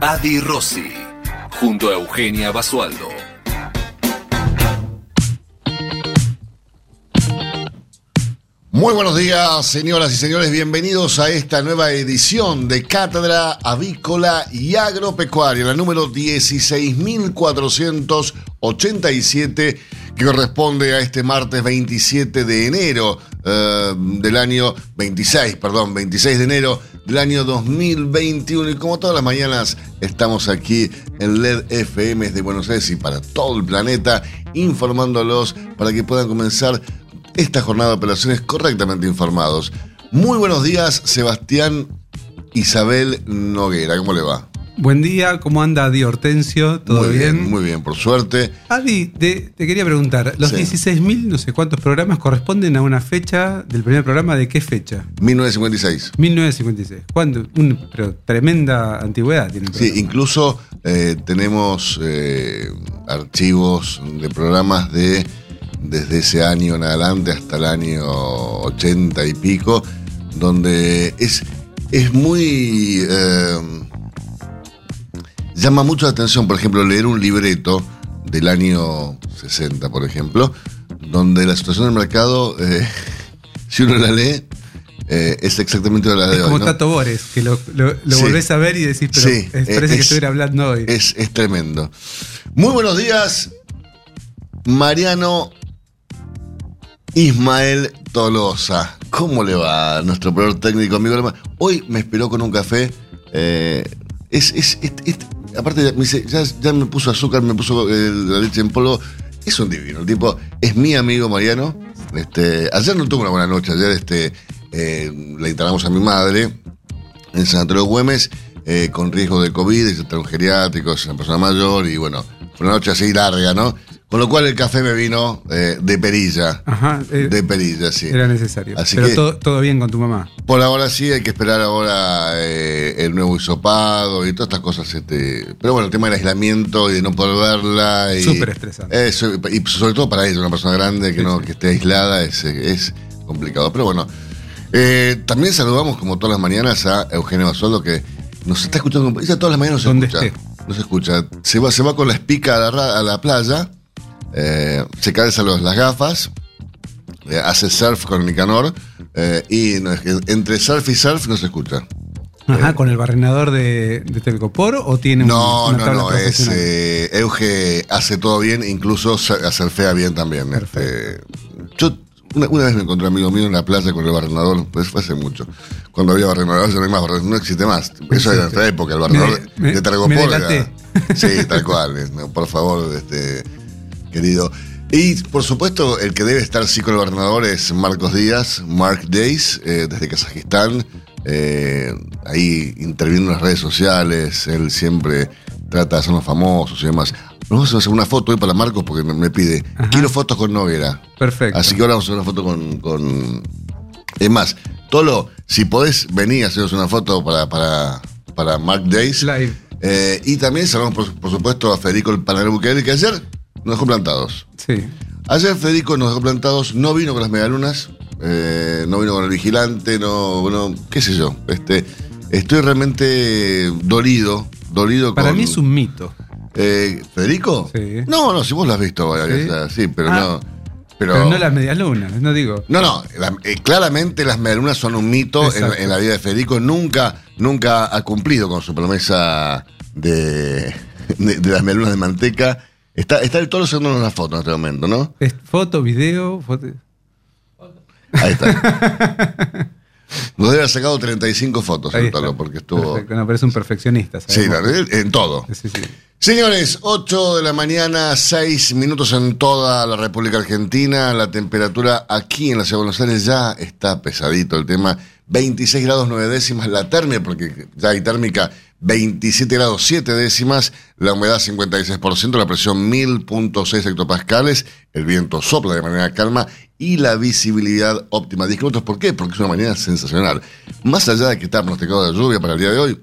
Adi Rossi, junto a Eugenia Basualdo. Muy buenos días, señoras y señores. Bienvenidos a esta nueva edición de Cátedra Avícola y Agropecuaria, la número 16.487, que corresponde a este martes 27 de enero eh, del año 26, perdón, 26 de enero del año 2021. Y como todas las mañanas, estamos aquí en LED FM de Buenos Aires y para todo el planeta, informándolos para que puedan comenzar esta jornada de operaciones correctamente informados. Muy buenos días, Sebastián Isabel Noguera. ¿Cómo le va? Buen día, ¿cómo anda Adi Hortensio? ¿Todo muy bien? Muy bien, por suerte. Adi, te, te quería preguntar, los Sí. 16.000 no sé cuántos programas corresponden a una fecha del primer programa, ¿de qué fecha? 1956. 1956. ¿Cuándo? Un- pero tremenda antigüedad tiene el Sí, incluso eh, tenemos eh, archivos de programas de desde ese año en adelante hasta el año 80 y pico, donde es, es muy... eh, llama mucho la atención, por ejemplo, leer un libreto del año 60, por ejemplo, donde la situación del mercado, eh, si uno la lee, eh, es exactamente la de Es hoy. como ¿no? Tato Bores, que lo, lo- lo Sí. volvés a ver y decís, pero Sí, es- eh, parece que es- estuviera hablando hoy. Es, es tremendo. Muy buenos días, Mariano Ismael Tolosa. ¿Cómo le va nuestro operador técnico, amigo? Hoy me esperó con un café. eh, es, es, es- es- aparte, ya, me puso azúcar, me puso eh, la leche en polvo. Es un divino. El tipo es mi amigo Mariano. Este, ayer no tuve una buena noche. Ayer este, eh, le instalamos a mi madre en Sanatorio Güemes eh, con riesgo de COVID, es un geriátrico, es una persona mayor y bueno, fue una noche así larga, ¿no? Con lo cual el café me vino eh, de perilla. Ajá, eh, De perilla, sí. era necesario. Así pero que- todo, todo bien con tu mamá. Por ahora sí, hay que esperar ahora eh, el nuevo hisopado y todas estas cosas. Este, pero bueno, el tema del aislamiento y de no poder verla. Y, Súper estresante. Eso, y sobre todo para ella, una persona grande que, Sí, no, sí. que esté aislada, es, es complicado. Pero bueno, eh, también saludamos como todas las mañanas a Eugenio Basualdo que nos está escuchando. Ella todas las mañanas nos escucha. esté. Nos escucha. Se va, se va con la espica a la, a la playa, eh, se calza los, las gafas, eh, hace surf con Nicanor eh, y no, entre surf y surf no se escucha. Ajá, con el barrenador de, de Telcopor o tiene un- No, una no, tabla no, es eh, Euge hace todo bien, incluso surfea bien también. Este, yo una, una vez me encontré un amigo mío en la playa con el barrenador, pues fue hace mucho. Cuando había barrenador, ya no hay más barrenador, no existe más. Eso era en nuestra época, el barrenador Me- de Targopor. delaté. Sí, tal cual. eh, no, por favor, este, querido. Y por supuesto, el que debe estar sí con el barrenador es Marcos Díaz, Mark Days, eh, desde Kazajistán. eh, ahí interviene en las redes sociales, él siempre trata de hacernos famosos y demás. Vamos a hacer una foto hoy para Marcos porque me, me pide. Ajá. Quiero fotos con Noguera. Perfecto. Así que ahora vamos a hacer una foto con. con... Es más, Tolo, si podés venir a hacernos una foto para, para, para Mark Days. Live. Eh, y también saludamos, por, por supuesto, a Federico el Panadero Bukele, que ayer nos dejó plantados. Sí. Ayer Federico nos dejó plantados, no vino con las medialunas, eh, no vino con el vigilante, no, bueno, qué sé yo. Este, estoy realmente dolido, dolido Para con. mí es un mito. Eh, ¿Federico? Sí. No, no, si vos lo has visto, varias Sí. pero Ah. no. Pero, Pero no las medias lunas, no digo. no, no, la- eh, claramente las medialunas son un mito en, la vida de Federico. Nunca, nunca ha cumplido con su promesa de, de, de las medialunas de manteca. Está, está el toro haciéndonos una foto en este momento, ¿no? Es foto, video, foto. Ahí está. Nos debe haber sacado 35 fotos el toro, porque estuvo. Perfecto, no, pero es un perfeccionista. Sí, en todo. Sí, sí. Señores, 8 de la mañana, 6 minutos en toda la República Argentina. La temperatura aquí en la ciudad de Buenos Aires ya está pesadito el tema. 26 grados 9 décimas la térmica, porque ya hay térmica 27 grados 7 décimas, la humedad 56%, la presión 1000.6 hectopascales, el viento sopla de manera calma y la visibilidad óptima. 10 kilómetros, ¿por qué? Porque es una mañana sensacional. Más allá de que está pronosticado de lluvia para el día de hoy,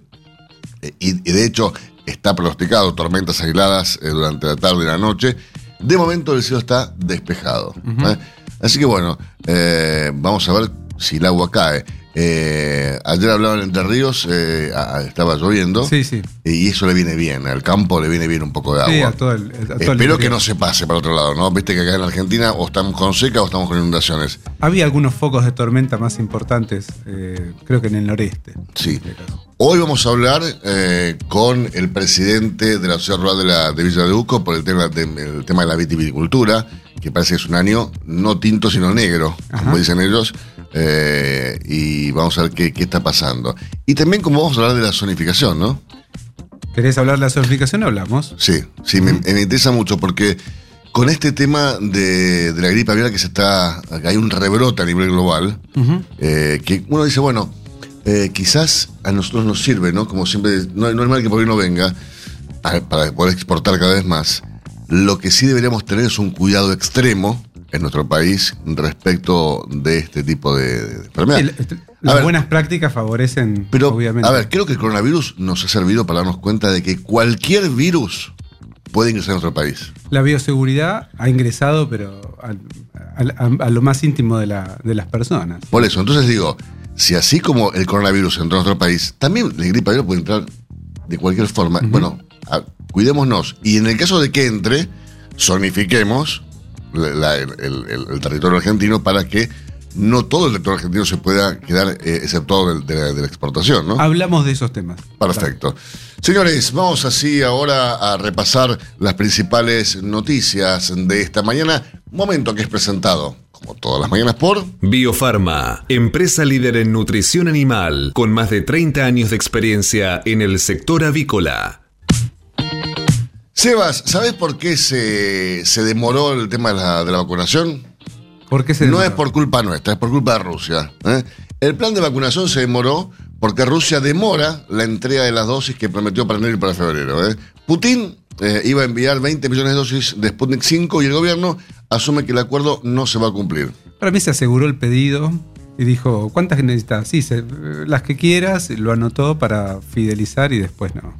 eh, y, y de hecho está pronosticado tormentas aisladas eh, durante la tarde y la noche, de momento el cielo está despejado. ¿eh? Así que bueno, eh, vamos a ver si el agua cae. Eh, ayer hablaban Entre Ríos, eh, a- estaba lloviendo. Sí, sí. Y eso le viene bien, al campo le viene bien un poco de agua. Sí, a todo el, a todo el Espero interior. que no se pase para otro lado, ¿no? Viste que acá en Argentina o estamos con seca o estamos con inundaciones. Había algunos focos de tormenta más importantes, eh, creo que en el noreste. Sí. En este caso. Hoy vamos a hablar eh, con el presidente de la Sociedad Rural de, la, de Villa de Uco por el tema, de, el tema de la vitivinicultura, que parece que es un año no tinto sino negro, como Ajá. dicen ellos, eh, y vamos a ver qué, qué está pasando. Y también como vamos a hablar de la zonificación, ¿no? ¿Querés hablar de la zonificación? Hablamos. Sí, sí, me, me interesa mucho porque con este tema de, de la gripe aviar que se está, que hay un rebrote a nivel global, eh, que uno dice, bueno, eh, quizás a nosotros nos sirve, ¿no? Como siempre, no, no es mal que por ahí no venga, a- para poder exportar cada vez más. Lo que sí deberíamos tener es un cuidado extremo en nuestro país respecto de este tipo de, de enfermedad. El- este- las ver. buenas prácticas favorecen, Pero, obviamente. a ver, creo que el coronavirus nos ha servido para darnos cuenta de que cualquier virus puede ingresar a nuestro país. La bioseguridad ha ingresado, pero al- al- a, a lo más íntimo de, la- de las personas. Por eso, entonces digo, si así como el coronavirus entró a nuestro país, también la gripe puede entrar de cualquier forma. Bueno, a- cuidémonos. Y en el caso de que entre, zonifiquemos la- el, el- el- el territorio argentino para que no todo el territorio argentino se pueda quedar eh, exceptuado del- de, la, de la exportación, ¿no? Hablamos de esos temas. Perfecto. Señores, vamos así ahora a repasar las principales noticias de esta mañana. Momento que es presentado, como todas las mañanas, por... Biofarma, empresa líder en nutrición animal, con más de 30 años de experiencia en el sector avícola. Sebas, ¿sabes por qué se, se demoró el tema de la, de la vacunación? ¿Por qué se No es por culpa nuestra, es por culpa de Rusia. ¿eh? El plan de vacunación se demoró porque Rusia demora la entrega de las dosis que prometió para enero y para febrero. ¿eh? Putin eh, iba a enviar 20 millones de dosis de Sputnik 5 y el gobierno asume que el acuerdo no se va a cumplir. Para mí se aseguró el pedido y dijo, ¿cuántas necesitas? Sí, se- las que quieras, lo anotó para fidelizar y después no.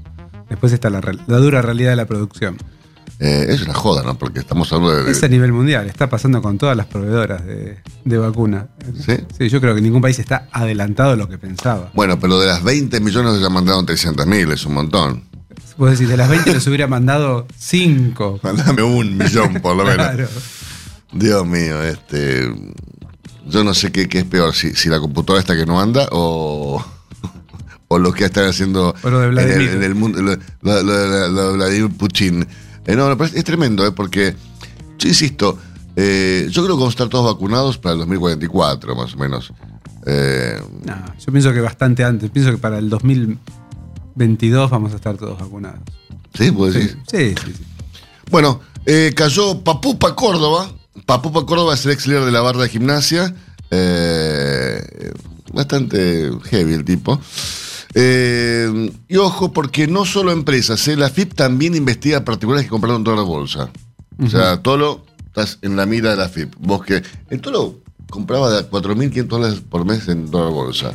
Después está la, dura realidad de la producción. Eh, es una joda, ¿no? Porque estamos hablando de... Es a nivel mundial, está pasando con todas las proveedoras de, de vacuna. ¿Sí? yo creo que ningún país está adelantado a lo que pensaba. Bueno, pero de las 20 millones ya mandaron 300 mil, es un montón. Vos decís, de las 20 les hubiera mandado 5. Mandame un millón, por lo menos. Claro. Dios mío, este. Yo no sé qué, qué es peor, si, si la computadora esta que no anda o, o lo que están haciendo en, el, Vladimir. en el mundo, lo, lo- lo- lo de Vladimir Putin. Eh, no, es, tremendo, eh, porque yo insisto, eh, yo creo que vamos a estar todos vacunados para el 2044, más o menos. Eh, No, yo pienso que bastante antes. Pienso que para el 2022 vamos a estar todos vacunados. ¿Sí? ¿Puedo Sí, decir? sí, sí. sí. Bueno, eh, cayó Papupa Córdoba. Papupa Córdoba es el ex líder de la barra de gimnasia. Eh, bastante heavy el tipo. Eh, y ojo, porque no solo empresas, eh, la FIP también investiga particulares que compraron dólar bolsa. O sea, Tolo, estás en la mira de la FIP. Vos que. El Tolo compraba de 4.500 dólares por mes en dólar bolsa.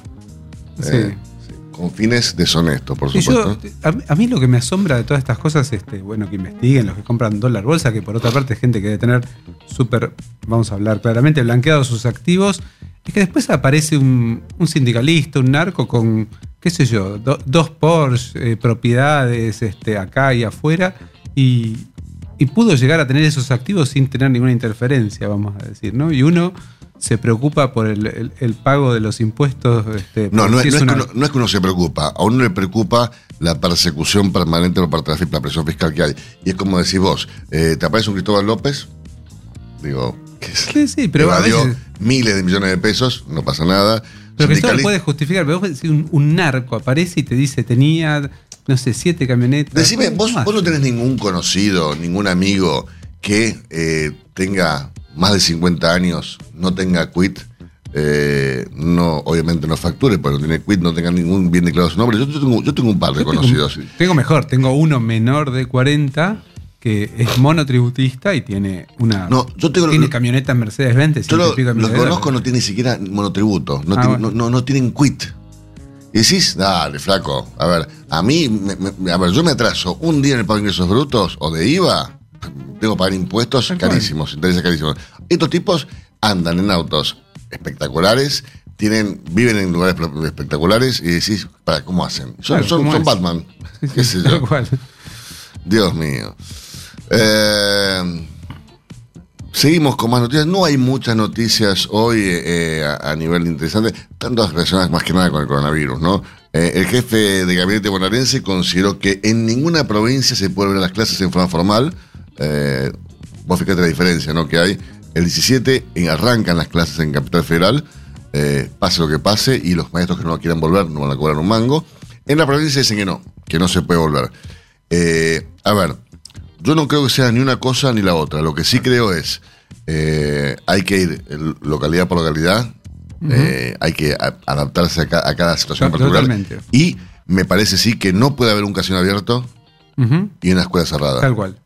Sí. Eh, con fines deshonestos, por supuesto. yo, a, mí- a mí lo que me asombra de todas estas cosas, este, bueno, que investiguen los que compran dólar bolsa, que por otra parte es gente que debe tener súper, vamos a hablar claramente, blanqueados sus activos, es que después aparece un, un sindicalista, un narco con, qué sé yo, do- dos Porsche, eh, propiedades este, acá y afuera, y, y pudo llegar a tener esos activos sin tener ninguna interferencia, vamos a decir, ¿no? Y uno se preocupa por el, el- el pago de los impuestos. Este, No, no si es, no, es una- que uno, no es que uno se preocupa, a uno le preocupa la persecución permanente por parte de la presión fiscal que hay. Y es como decís vos, eh, te aparece un Cristóbal López, digo, que Sí, sí, pero a evadió veces- miles de millones de pesos, no pasa nada. Pero que eso lo puede justificar. Pero vos decís, un, un narco aparece y te dice, tenía, no sé, siete camionetas. Decime, vos, vos no tenés ningún conocido, ningún amigo que eh, tenga más de 50 años, no tenga quit, eh, no, obviamente no facture, porque no tiene quit, no tenga ningún bien declarado su nombre. Yo, yo tengo, yo tengo un par de Yo tengo- conocidos. Tengo, mejor, tengo uno menor de 40 que es monotributista y tiene una. No, yo tengo- tiene camionetas Mercedes-Benz. Yo lo, conozco, no tiene ni siquiera monotributo, no, Ah, tiene- bueno. no, no- no tienen quit. Y decís, dale, flaco, a ver, a mí, me- me- a ver, yo me atraso un día en el pago de ingresos brutos o de IVA, tengo que pagar impuestos carísimos, intereses carísimos. Estos tipos andan en autos espectaculares, tienen, viven en lugares espectaculares y decís, para, ¿cómo hacen? Son, Claro, son, ¿cómo son es? Batman, Sí, sí, qué sé tal yo. cual. Dios mío. Eh, seguimos con más noticias. No hay muchas noticias hoy eh, a, nivel interesante, tanto relacionadas más que nada con el coronavirus, ¿no? Eh, el jefe de gabinete bonaerense consideró que en ninguna provincia se puede ver las clases en forma formal. Vos fíjate la diferencia, ¿no? Que hay. El 17 en- arrancan las clases en Capital Federal, pase lo que pase, y los maestros que no quieran volver no van a cobrar un mango. En la provincia dicen que no, que no se puede volver. A ver, yo no creo que sea ni una cosa ni la otra. Lo que sí creo es, eh, hay que ir localidad por localidad, eh, hay que a- adaptarse a, ca- a cada situación particular. totalmente. Y me parece sí que no puede haber un casino abierto y una escuela cerrada. Tal cual.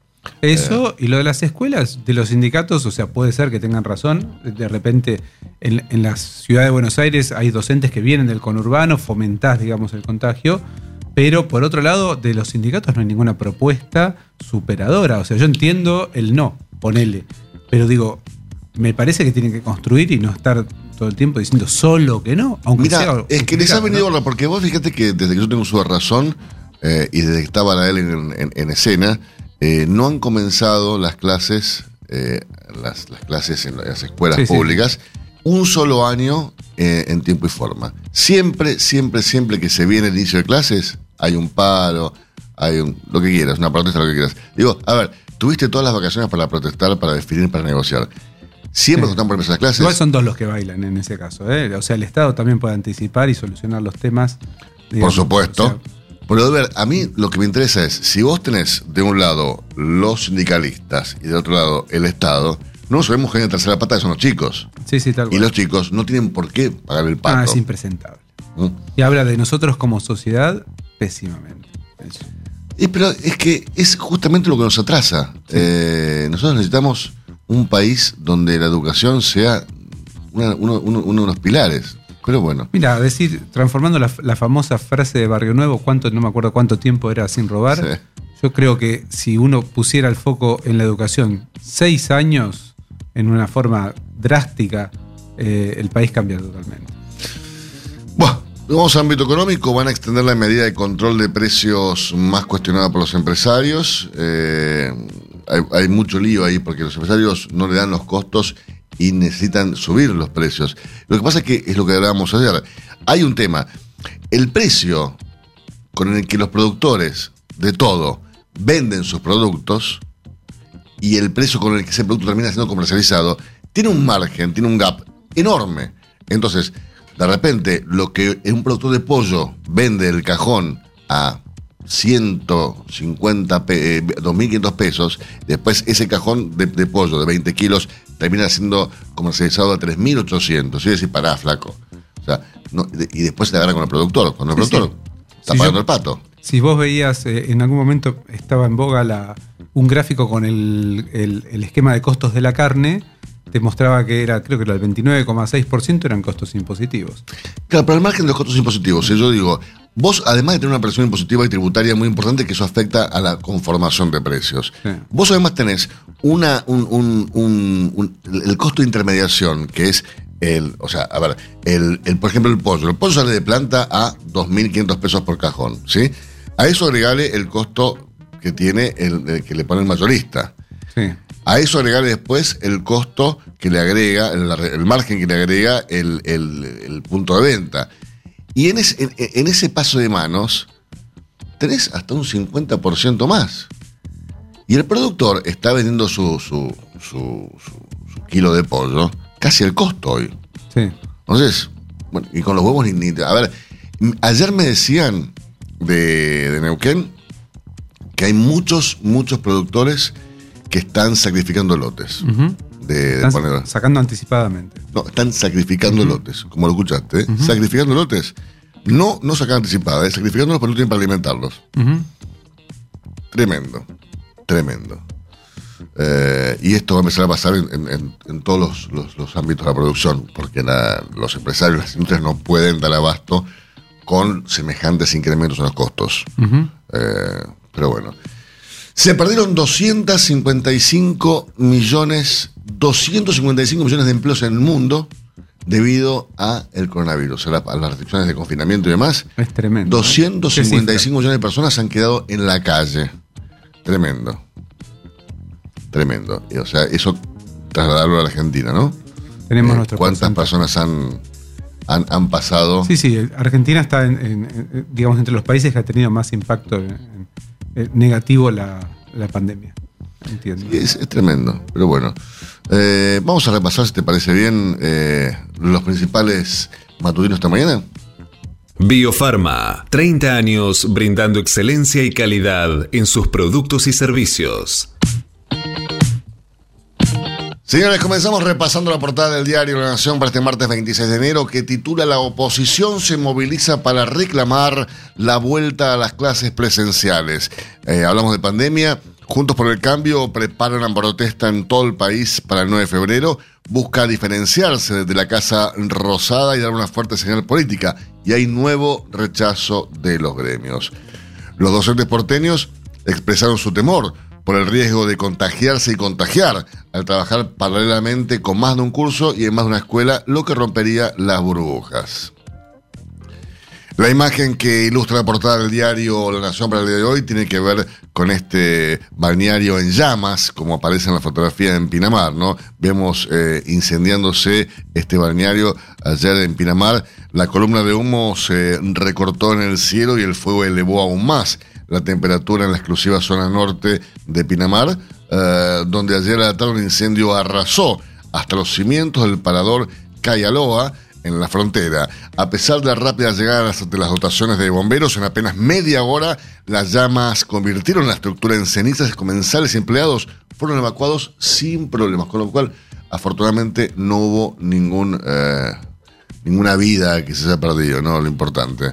Eso y lo de las escuelas, de los sindicatos, o sea, puede ser que tengan razón. De repente, en, en la ciudad de Buenos Aires hay docentes que vienen del conurbano, fomentás, digamos, el contagio. Pero por otro lado, de los sindicatos no hay ninguna propuesta superadora. O sea, yo entiendo el no, ponele. Pero digo, me parece que tienen que construir y no estar todo el tiempo diciendo solo que no. Aunque Mira, sea es que les ha venido, ¿no? porque vos fíjate que desde que yo tengo su razón eh, y desde que estaba la él en, en- en escena, eh, no han comenzado las clases, eh, las, las clases en las escuelas Sí, sí. públicas, un solo año en tiempo y forma. Siempre, siempre, siempre que se viene el inicio de clases, hay un paro, hay un, lo que quieras, una protesta, lo que quieras. Digo, a ver, tuviste todas las vacaciones para protestar, para definir, para negociar. Siempre Sí. están por las clases. Igual son dos los que bailan en ese caso. ¿eh? O sea, el Estado también puede anticipar y solucionar los temas. Por digamos, supuesto. o sea, Pero, a ver, a mí lo que me interesa es, si vos tenés de un lado los sindicalistas y del otro lado el Estado, no sabemos que hay una tercera pata que son los chicos. sí, sí, tal Y cual. los chicos no tienen por qué pagar el Ah, pato. es impresentable. ¿Mm? Y habla de nosotros como sociedad pésimamente. Y, pero es que es justamente lo que nos atrasa. Eh, nosotros necesitamos un país donde la educación sea una- uno, uno- uno de los pilares. Pero bueno, Mira, decir, transformando la, la famosa frase de Barrio Nuevo, cuánto, no me acuerdo cuánto tiempo era sin robar. Sí. Yo creo que si uno pusiera el foco en la educación seis años en una forma drástica, eh, el país cambia totalmente. Bueno, vamos al ámbito económico. Van a extender la medida de control de precios más cuestionada por los empresarios. Eh, hay, hay mucho lío ahí porque los empresarios no le dan los costos y necesitan subir los precios. Lo que pasa es que es lo que hablábamos ayer. Hay un tema. El precio con el que los productores de todo venden sus productos y el precio con el que ese producto termina siendo comercializado tiene un margen, tiene un gap enorme. Entonces, de repente, lo que un productor de pollo vende el cajón a 150, pe- eh, 2.500 pesos, después ese cajón de, de pollo de 20 kilos termina siendo comercializado a 3.800. Y decir, pará, flaco. O sea, no- y después se agarra con el productor. Cuando el Sí, productor sí. está Si pagando yo- el pato. Si vos veías, eh, en algún momento estaba en boga la, un gráfico con el, el- el esquema de costos de la carne, te mostraba que era, creo que era el 29,6% eran costos impositivos. Claro, pero al margen de los costos impositivos, yo digo, vos además de tener una presión impositiva y tributaria muy importante, que eso afecta a la conformación de precios, Sí. vos además tenés una, un, un- un- un- el costo de intermediación, que es el, o sea, a ver, el, el, por ejemplo, el pollo. El pollo sale de planta a 2.500 pesos por cajón, ¿sí? A eso agregale el costo que tiene el, el que le pone el mayorista. Sí. A eso agregarle después el costo que le agrega, el, el margen que le agrega el, el- el punto de venta. Y en ese, en, en ese paso de manos tenés hasta un 50% más. Y el productor está vendiendo su, su, su- su- su kilo de pollo casi el costo hoy. Sí. Entonces, bueno, y con los huevos ni, ni- A ver, ayer me decían de, de Neuquén que hay muchos, muchos productores que están sacrificando lotes. De, de Están sacando anticipadamente. No, están sacrificando lotes, como lo escuchaste. ¿eh? Sacrificando lotes. No, no sacar anticipada, es sacrificándolos no tienen para alimentarlos. Tremendo, tremendo. Eh, y esto va a empezar a pasar en, en- todos los, los- los ámbitos de la producción, porque la- los empresarios, las industrias no pueden dar abasto con semejantes incrementos en los costos. Eh, pero bueno. Se perdieron 255 millones, 255 millones de empleos en el mundo debido a el coronavirus, a, la- a las restricciones de confinamiento y demás. Es tremendo. ¿eh? Qué 255 millones de personas han quedado en la calle. Tremendo. Tremendo. Y, o sea, eso trasladarlo a la Argentina, ¿no? Tenemos Eh, nuestro ¿Cuántas personas han, han, han pasado? Sí, sí, Argentina está, en, en- en- digamos, entre los países que ha tenido más impacto en negativo la, la pandemia. Entiendo. Es, es tremendo, pero bueno. Eh, vamos a repasar, si te parece bien, eh, los principales matutinos esta mañana. Biofarma, 30 años brindando excelencia y calidad en sus productos y servicios. Señores, comenzamos repasando la portada del diario La Nación para este martes 26 de enero que titula La oposición se moviliza para reclamar la vuelta a las clases presenciales. Eh, hablamos de pandemia. Juntos por el Cambio prepara una protesta en todo el país para el 9 de febrero. Busca diferenciarse de la Casa Rosada y dar una fuerte señal política. Y hay nuevo rechazo de los gremios. Los docentes porteños expresaron su temor por el riesgo de contagiarse y contagiar al trabajar paralelamente con más de un curso y en más de una escuela, lo que rompería las burbujas. La imagen que ilustra la portada del diario La Nación para el día de hoy tiene que ver con este balneario en llamas, como aparece en la fotografía en Pinamar, ¿no? Vemos eh, incendiándose este balneario ayer en Pinamar. La columna de humo se recortó en el cielo y el fuego elevó aún más la temperatura en la exclusiva zona norte de Pinamar, eh, donde ayer a la un incendio arrasó hasta los cimientos del parador Cayaloa, en la frontera. A pesar de la rápida llegada de las- dotaciones de bomberos, en apenas media hora las llamas convirtieron la estructura en cenizas comensales empleados fueron evacuados sin problemas, con lo cual afortunadamente no hubo ningún, eh, ninguna vida que se haya perdido, ¿no? Lo importante.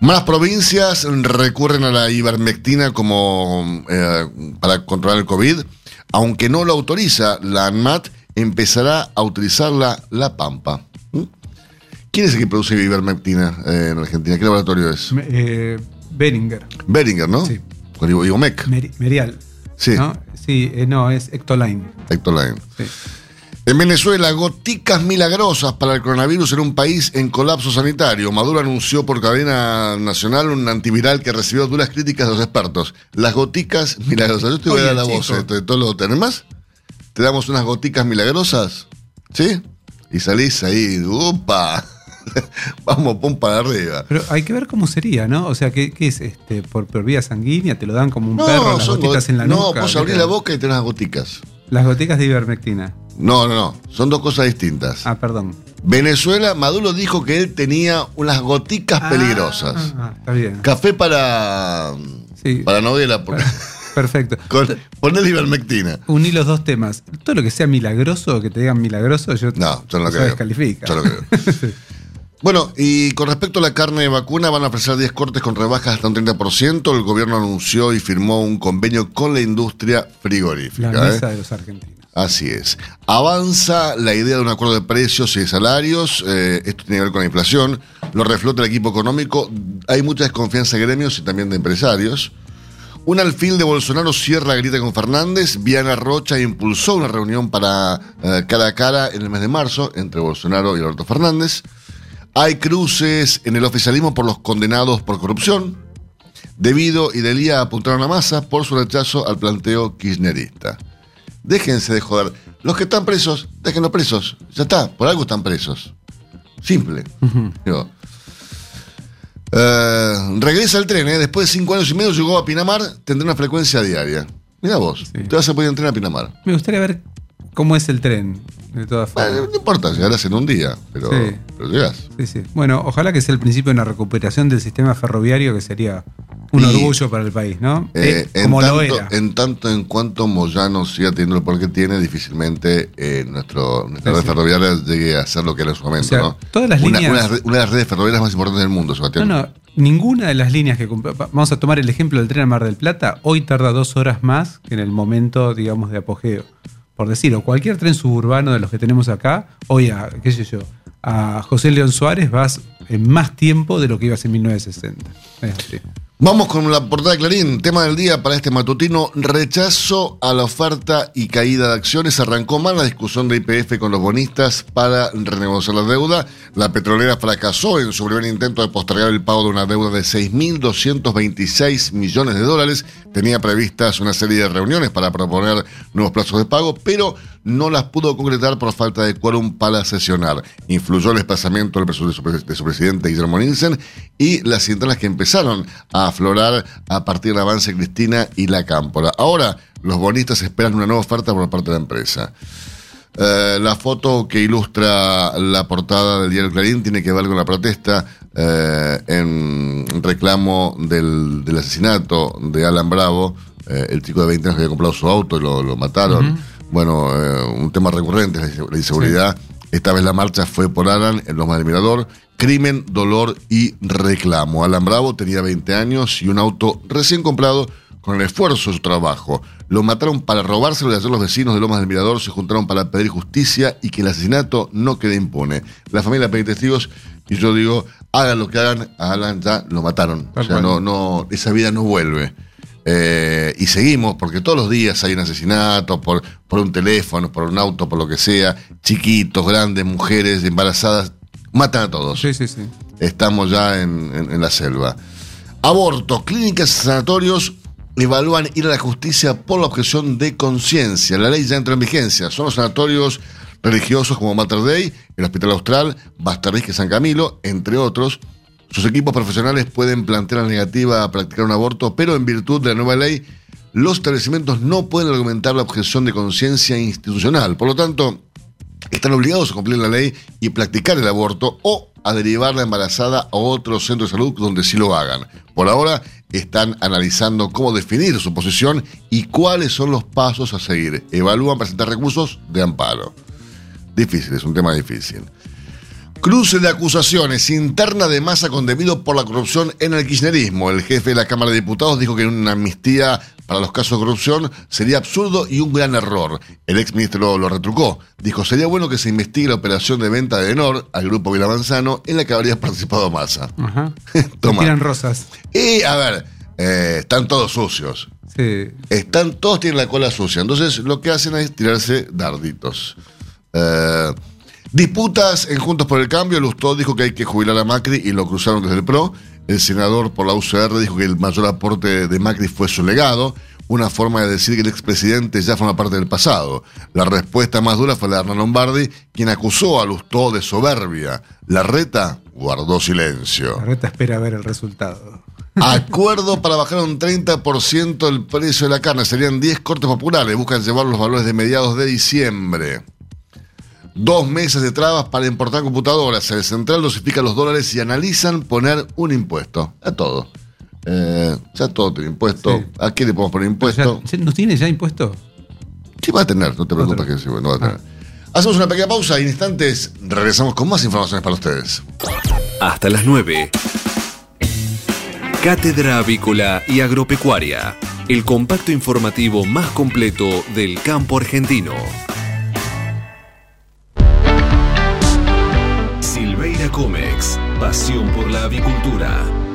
Más provincias recurren a la ivermectina como eh, para controlar el COVID, aunque no lo autoriza la ANMAT, empezará a utilizarla la Pampa. ¿Mm? ¿Quién es el que produce ivermectina eh, en Argentina? ¿Qué laboratorio es? Eh, Beringer, Beringer, ¿no? Sí. Con. Meri- Merial. Sí, ¿no? Sí, eh, no, es Ectoline. Héctor Lane. Sí. En Venezuela, goticas milagrosas para el coronavirus en un país en colapso sanitario. Maduro anunció por cadena nacional un antiviral que recibió duras críticas de los expertos. Las goticas milagrosas. Yo te voy a dar la chico. voz eh, de todo lo tenés más. Te damos unas goticas milagrosas, ¿sí? Y salís ahí, ¡upa! Vamos, pum para arriba. Pero hay que ver cómo sería, ¿no? O sea, ¿qué, qué es? este por, por vía sanguínea? ¿Te lo dan como un perro, las gotitas go- en la no, nuca? vos ¿Qué abrís te la boca y tenés las goticas. Las goticas de ivermectina. No, no, no. Son dos cosas distintas. Ah, perdón. Venezuela, Maduro dijo que él tenía unas goticas peligrosas. Ah, está bien. Café para. Sí. Para novela. por- Perfecto. con, ivermectina. Uní los dos temas. Todo lo que sea milagroso, que te digan milagroso, yo No, yo no lo creo. descalifica. Yo no creo. Bueno, y con respecto a la carne de vacuna, van a ofrecer 10 cortes con rebajas hasta un 30%. El gobierno anunció y firmó un convenio con la industria frigorífica. La ¿eh? mesa de los argentinos. Así es. Avanza la idea de un acuerdo de precios y de salarios. eh, esto tiene que ver con la inflación. Lo reflota el equipo económico. Hay mucha desconfianza de gremios y también de empresarios. Un alfil de Bolsonaro cierra grita con Fernández. Viana Rocha impulsó una reunión para eh, cara a cara en el mes de marzo entre Bolsonaro y Alberto Fernández. Hay cruces en el oficialismo por los condenados por corrupción. Debido y Delía apuntaron a Massa por su rechazo al planteo kirchnerista. Déjense de joder. Los que están presos, déjenlos presos. Ya está, por algo están presos. Simple. Digo, eh, regresa el tren, ¿eh? después de cinco años y medio llegó a Pinamar, tendrá una frecuencia diaria. Mira vos, Sí. te vas a poder entrenar a Pinamar. Me gustaría ver cómo es el tren, de todas formas. Bueno, no importa, llegarás en un día, pero, Sí. pero. Sí, sí. Bueno, ojalá que sea el principio de una recuperación del sistema ferroviario que sería un Y- orgullo para el país, ¿no? Eh, Eh, como tanto, lo era. en tanto en cuanto Moyano siga teniendo el poder que tiene, difícilmente eh, nuestro, nuestra Sí, red sí. ferroviaria llegue a ser lo que era en su momento. O sea, ¿no? todas las una, líneas- Una, de las redes ferroviarias más importantes del mundo, No, Sebastián. no, ninguna de las líneas que Vamos a tomar el ejemplo del tren a Mar del Plata. Hoy tarda dos horas más que en el momento, digamos, de apogeo. Por decirlo, cualquier tren suburbano de los que tenemos acá, hoy a, qué sé yo, a José León Suárez vas en más tiempo de lo que ibas en 1960. Es. Vamos con la portada de Clarín. Tema del día para este matutino: rechazo a la oferta y caída de acciones. Arrancó mal la discusión de IPF con los bonistas para renegociar la deuda. La petrolera fracasó en su primer intento de postergar el pago de una deuda de 6.226 millones de dólares. Tenía previstas una serie de reuniones para proponer nuevos plazos de pago, pero no las pudo concretar por falta de quórum para sesionar. Influyó el desplazamiento de su presidente Guillermo Nielsen y las internas que empezaron a aflorar a partir del avance Cristina y la Cámpora. Ahora, los bonistas esperan una nueva oferta por parte de la empresa. Eh, la foto que ilustra la portada del diario Clarín tiene que ver con la protesta eh, en reclamo del, del asesinato de Alan Bravo, eh, el chico de 20 años que había comprado su auto y lo, lo mataron. Bueno, un tema recurrente es la, la inseguridad. Esta vez la marcha fue por Alan en Loma del Mirador. Crimen, dolor y reclamo. Alan Bravo tenía 20 años y un auto recién comprado con el esfuerzo de su trabajo. Lo mataron para robárselo y ayer los vecinos de Lomas del Mirador se juntaron para pedir justicia y que el asesinato no quede impune. La familia pide testigos y yo digo, hagan lo que hagan, a Alan ya lo mataron. Tal o sea, no, no, esa vida no vuelve. Eh, y seguimos, porque todos los días hay un asesinato por, por un teléfono, por un auto, por lo que sea. Chiquitos, grandes, mujeres, embarazadas. Matan a todos Sí, sí, sí. estamos ya en, en- en la selva. Aborto, clínicas y sanatorios evalúan ir a la justicia por la objeción de conciencia. La ley ya entró en vigencia. Son los sanatorios religiosos como Mater Dei, el Hospital Austral, Bastarrique San Camilo, entre otros. Sus equipos profesionales pueden plantear la negativa a practicar un aborto, pero en virtud de la nueva ley, los establecimientos no pueden argumentar la objeción de conciencia institucional. Por lo tanto, están obligados a cumplir la ley y practicar el aborto o a derivar la embarazada a otro centro de salud donde sí lo hagan. Por ahora están analizando cómo definir su posición y cuáles son los pasos a seguir. Evalúan presentar recursos de amparo. Difícil, es un tema difícil. Cruce de acusaciones interna de masa con debido por la corrupción en el kirchnerismo. El jefe de la Cámara de Diputados dijo que una amnistía para los casos de corrupción sería absurdo y un gran error. El exministro lo retrucó. Dijo, sería bueno que se investigue la operación de venta de Enor al grupo Vilamanzano en la que habría participado Massa. Ajá. Toma. Tiran rosas. Y, a ver, eh, están todos sucios. Sí. Están, todos tienen la cola sucia. Entonces lo que hacen es tirarse darditos. Eh, disputas en Juntos por el Cambio. Lustó dijo que hay que jubilar a Macri y lo cruzaron desde el PRO. El senador por la UCR dijo que el mayor aporte de Macri fue su legado. Una forma de decir que el expresidente ya forma parte del pasado. La respuesta más dura fue la de Hernán Lombardi, quien acusó a Lustó de soberbia. La reta guardó silencio. La reta espera ver el resultado. Acuerdo para bajar un 30% el precio de la carne. Serían 10 cortes populares. Buscan llevar los valores de mediados de diciembre. Dos meses de trabas para importar computadoras. El central dosifica los dólares y analizan poner un impuesto. A todo. Eh, ya todo tiene impuesto. Sí. ¿A qué le podemos poner impuesto? Ya- ¿No tiene ya impuesto? Sí, va a tener, no te preocupes que sí, bueno, va a tener. Hacemos una pequeña pausa y en instantes regresamos con más informaciones para ustedes. Hasta las 9. Cátedra Avícola y Agropecuaria. El compacto informativo más completo del campo argentino. Comex. Pasión por la avicultura.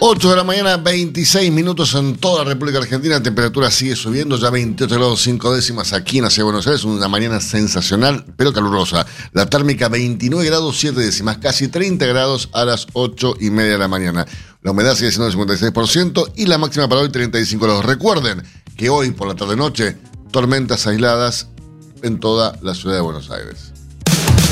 8 de la mañana, 26 minutos en toda la República Argentina. La temperatura sigue subiendo, ya 28 grados 5 décimas aquí en la Ciudad de Buenos Aires. Una mañana sensacional, pero calurosa. La térmica 29 grados 7 décimas, casi 30 grados a las 8 y media de la mañana. La humedad sigue siendo del 56% y la máxima para hoy 35 grados. Recuerden que hoy por la tarde-noche, tormentas aisladas en toda la Ciudad de Buenos Aires.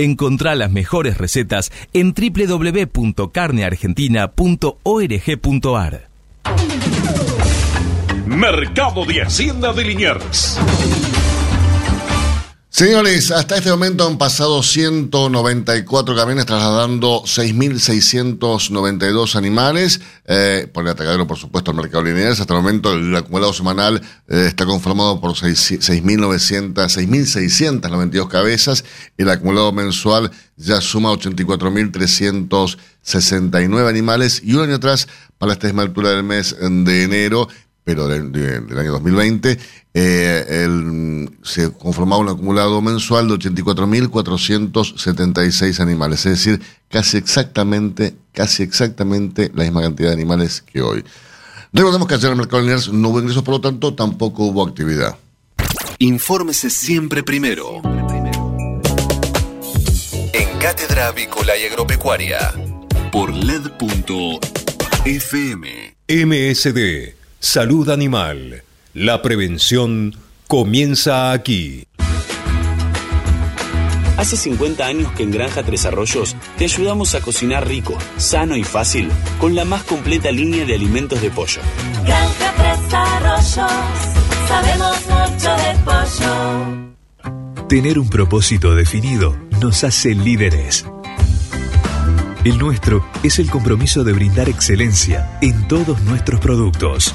Encontrá las mejores recetas en www.carneargentina.org.ar. Mercado de Hacienda de Liniers. Señores, hasta este momento han pasado 194 camiones trasladando 6.692 animales eh, por el atacadero, por supuesto, al mercado lineal. Hasta el momento el acumulado semanal eh, está conformado por 6.692 cabezas. El acumulado mensual ya suma 84.369 animales y un año atrás, para esta misma del mes de enero, pero del, año 2020, eh, se conformaba un acumulado mensual de 84.476 animales, es decir, casi exactamente, casi exactamente la misma cantidad de animales que hoy. Recordemos que ayer en el mercado de no hubo ingresos, por lo tanto, tampoco hubo actividad. Infórmese siempre primero. En Cátedra Avícola y Agropecuaria. Por LED.fm. MSD Salud Animal. La prevención comienza aquí. Hace 50 años que en Granja Tres Arroyos te ayudamos a cocinar rico, sano y fácil con la más completa línea de alimentos de pollo. Granja Tres Arroyos, sabemos mucho de pollo. Tener un propósito definido nos hace líderes. El nuestro es el compromiso de brindar excelencia en todos nuestros productos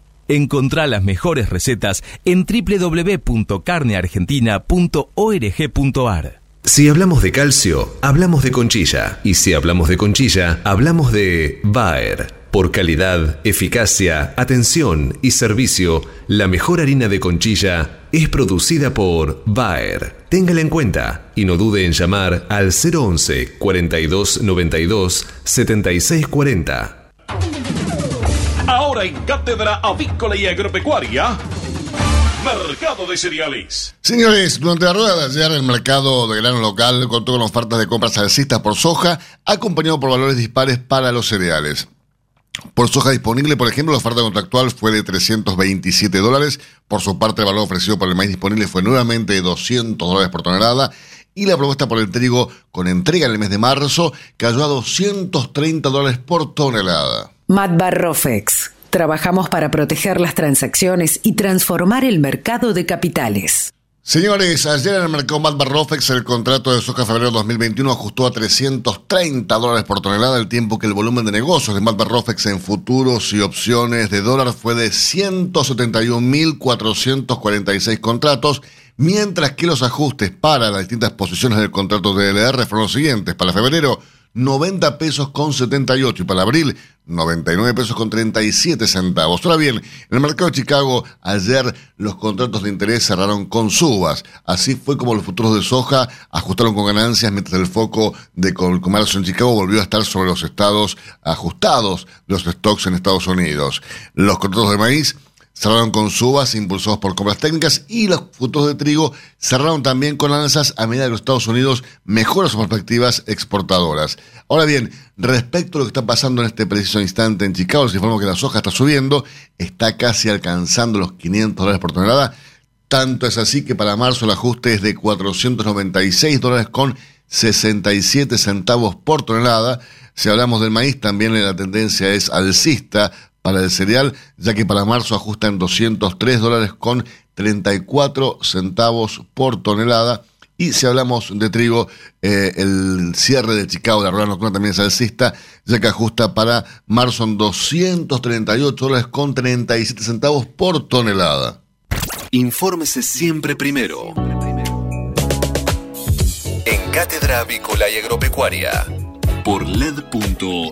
Encontrá las mejores recetas en www.carneargentina.org.ar. Si hablamos de calcio, hablamos de conchilla. Y si hablamos de conchilla, hablamos de Bayer. Por calidad, eficacia, atención y servicio, la mejor harina de conchilla es producida por Bayer. Téngala en cuenta y no dude en llamar al 011 42 92 76 40. Ahora en Cátedra Avícola y Agropecuaria, Mercado de Cereales. Señores, durante la rueda de ayer el mercado de grano local contó con ofertas de compras alcistas por soja, acompañado por valores dispares para los cereales. Por soja disponible, por ejemplo, la oferta contractual fue de 327 dólares. Por su parte, el valor ofrecido por el maíz disponible fue nuevamente de 200 dólares por tonelada. Y la propuesta por el trigo con entrega en el mes de marzo cayó a 230 dólares por tonelada. Matbar Rofex. Trabajamos para proteger las transacciones y transformar el mercado de capitales. Señores, ayer en el mercado Matbar Rofex el contrato de soja febrero 2021 ajustó a 330 dólares por tonelada, al tiempo que el volumen de negocios de Matbar Rofex en futuros y opciones de dólar fue de 171.446 contratos, mientras que los ajustes para las distintas posiciones del contrato de LR fueron los siguientes. Para febrero, 90 pesos con 78 y para abril 99 pesos con 37 centavos. Ahora bien, en el mercado de Chicago ayer los contratos de interés cerraron con subas. Así fue como los futuros de soja ajustaron con ganancias mientras el foco de comercio en Chicago volvió a estar sobre los estados ajustados de los stocks en Estados Unidos. Los contratos de maíz cerraron con subas impulsados por compras técnicas y los futuros de trigo cerraron también con alzas a medida que los Estados Unidos mejoran sus perspectivas exportadoras. Ahora bien, respecto a lo que está pasando en este preciso instante en Chicago, les informo que la soja está subiendo, está casi alcanzando los 500 dólares por tonelada. Tanto es así que para marzo el ajuste es de 496 dólares con 67 centavos por tonelada. Si hablamos del maíz, también la tendencia es alcista para el cereal, ya que para marzo ajusta en 203 dólares con 34 centavos por tonelada. Y si hablamos de trigo, eh, el cierre de Chicago, la rueda nocturna también es alcista, ya que ajusta para marzo en 238 dólares con 37 centavos por tonelada. Infórmese siempre primero. En Cátedra Avícola y Agropecuaria. Por LED.fm.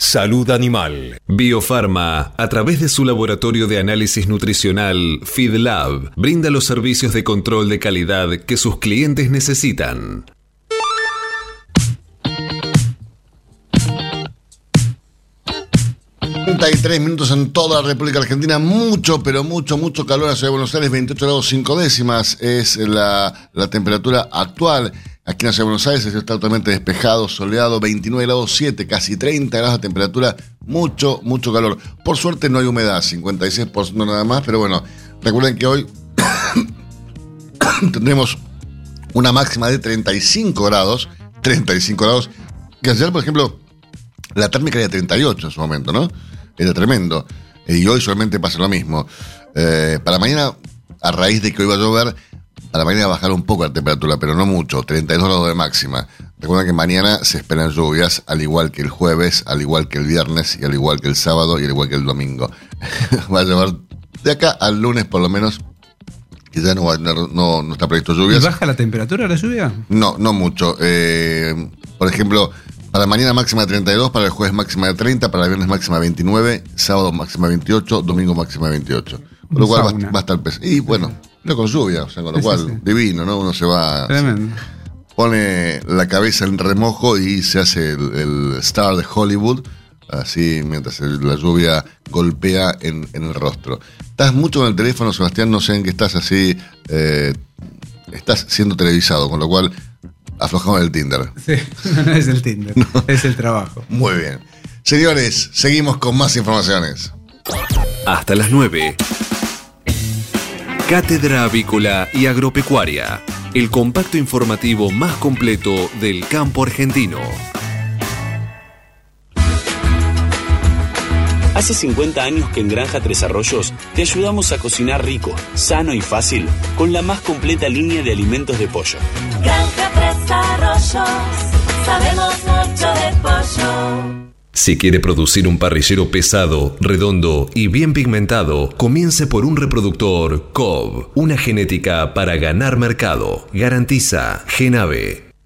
Salud Animal. Biofarma, a través de su laboratorio de análisis nutricional FeedLab, brinda los servicios de control de calidad que sus clientes necesitan. tres minutos en toda la República Argentina, mucho, pero mucho, mucho calor en la ciudad de Buenos Aires, 28 grados 5 décimas es la, la temperatura actual. Aquí en la Buenos Aires está totalmente despejado, soleado, 29 grados 7, casi 30 grados de temperatura, mucho, mucho calor. Por suerte no hay humedad, 56% nada más, pero bueno, recuerden que hoy tendremos una máxima de 35 grados, 35 grados, que ayer, por ejemplo, la térmica era de 38 en su momento, ¿no? Era tremendo. Y hoy solamente pasa lo mismo. Eh, para mañana, a raíz de que hoy va a llover, a la mañana bajar un poco la temperatura, pero no mucho, 32 grados de máxima. Recuerden que mañana se esperan lluvias, al igual que el jueves, al igual que el viernes, y al igual que el sábado, y al igual que el domingo. va a llevar de acá al lunes por lo menos, que ya no, va a tener, no, no está previsto lluvias. ¿Y baja la temperatura la lluvia? No, no mucho. Eh, por ejemplo, para mañana máxima de 32, para el jueves máxima de 30, para el viernes máxima de 29, sábado máxima de 28, domingo máxima de 28. Con lo cual va, va, a estar. Y bueno, no con lluvia, o sea, con lo cual, divino, ¿no? Uno se va. Tremendo. Pone la cabeza en remojo y se hace el, star de Hollywood, así mientras la lluvia golpea en, el rostro. Estás mucho en el teléfono, Sebastián, no sé en qué estás así. Eh, estás siendo televisado, con lo cual aflojamos el Tinder. Sí, no, es el Tinder, es el trabajo. Muy bien. Señores, seguimos con más informaciones. Hasta las 9. Cátedra Avícola y Agropecuaria, el compacto informativo más completo del campo argentino. Hace 50 años que en Granja Tres Arroyos te ayudamos a cocinar rico, sano y fácil con la más completa línea de alimentos de pollo. Granja Tres Arroyos, sabemos mucho de pollo. Si quiere producir un parrillero pesado, redondo y bien pigmentado, comience por un reproductor COB, una genética para ganar mercado. Garantiza Genave.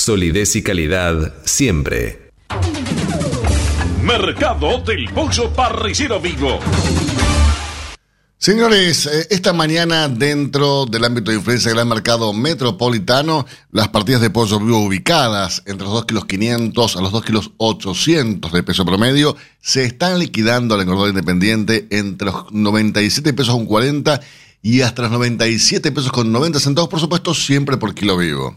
Solidez y calidad siempre. Mercado del Pollo Parricero Vivo. Señores, eh, esta mañana dentro del ámbito de influencia del gran mercado metropolitano, las partidas de pollo vivo ubicadas entre los 2 kilos 500 a los 2 kilos 800 de peso promedio se están liquidando al engordador independiente entre los 97 pesos con 40 y hasta los 97 pesos con 90 centavos, por supuesto, siempre por kilo vivo.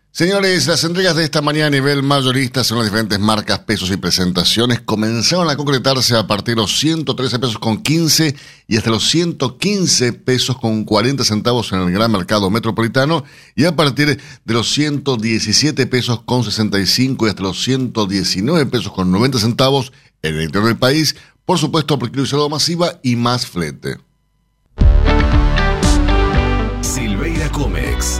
Señores, las entregas de esta mañana a nivel mayorista son las diferentes marcas, pesos y presentaciones comenzaron a concretarse a partir de los 113 pesos con 15 y hasta los 115 pesos con 40 centavos en el gran mercado metropolitano y a partir de los 117 pesos con 65 y hasta los 119 pesos con 90 centavos en el interior del país, por supuesto por kilo masiva y más flete. Silveira Comex.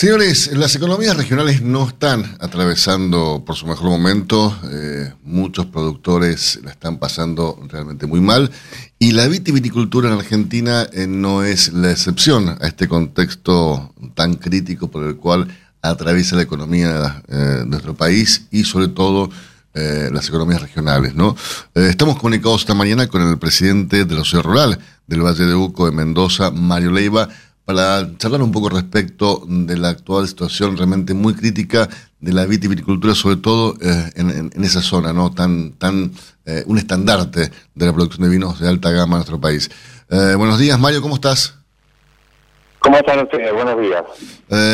Señores, las economías regionales no están atravesando por su mejor momento. Eh, muchos productores la están pasando realmente muy mal. Y la vitivinicultura en Argentina eh, no es la excepción a este contexto tan crítico por el cual atraviesa la economía eh, de nuestro país y sobre todo las economías regionales. ¿no? Estamos comunicados esta mañana con el presidente de la Ciudad Rural del Valle de Uco de Mendoza, Mario Leiva, para charlar un poco respecto de la actual situación realmente muy crítica de la vitivinicultura, sobre todo eh, en, esa zona, ¿no? Tan, tan eh, un estandarte de la producción de vinos de alta gama en nuestro país. Eh, buenos días, Mario, ¿cómo estás? ¿Cómo están ustedes? Buenos días.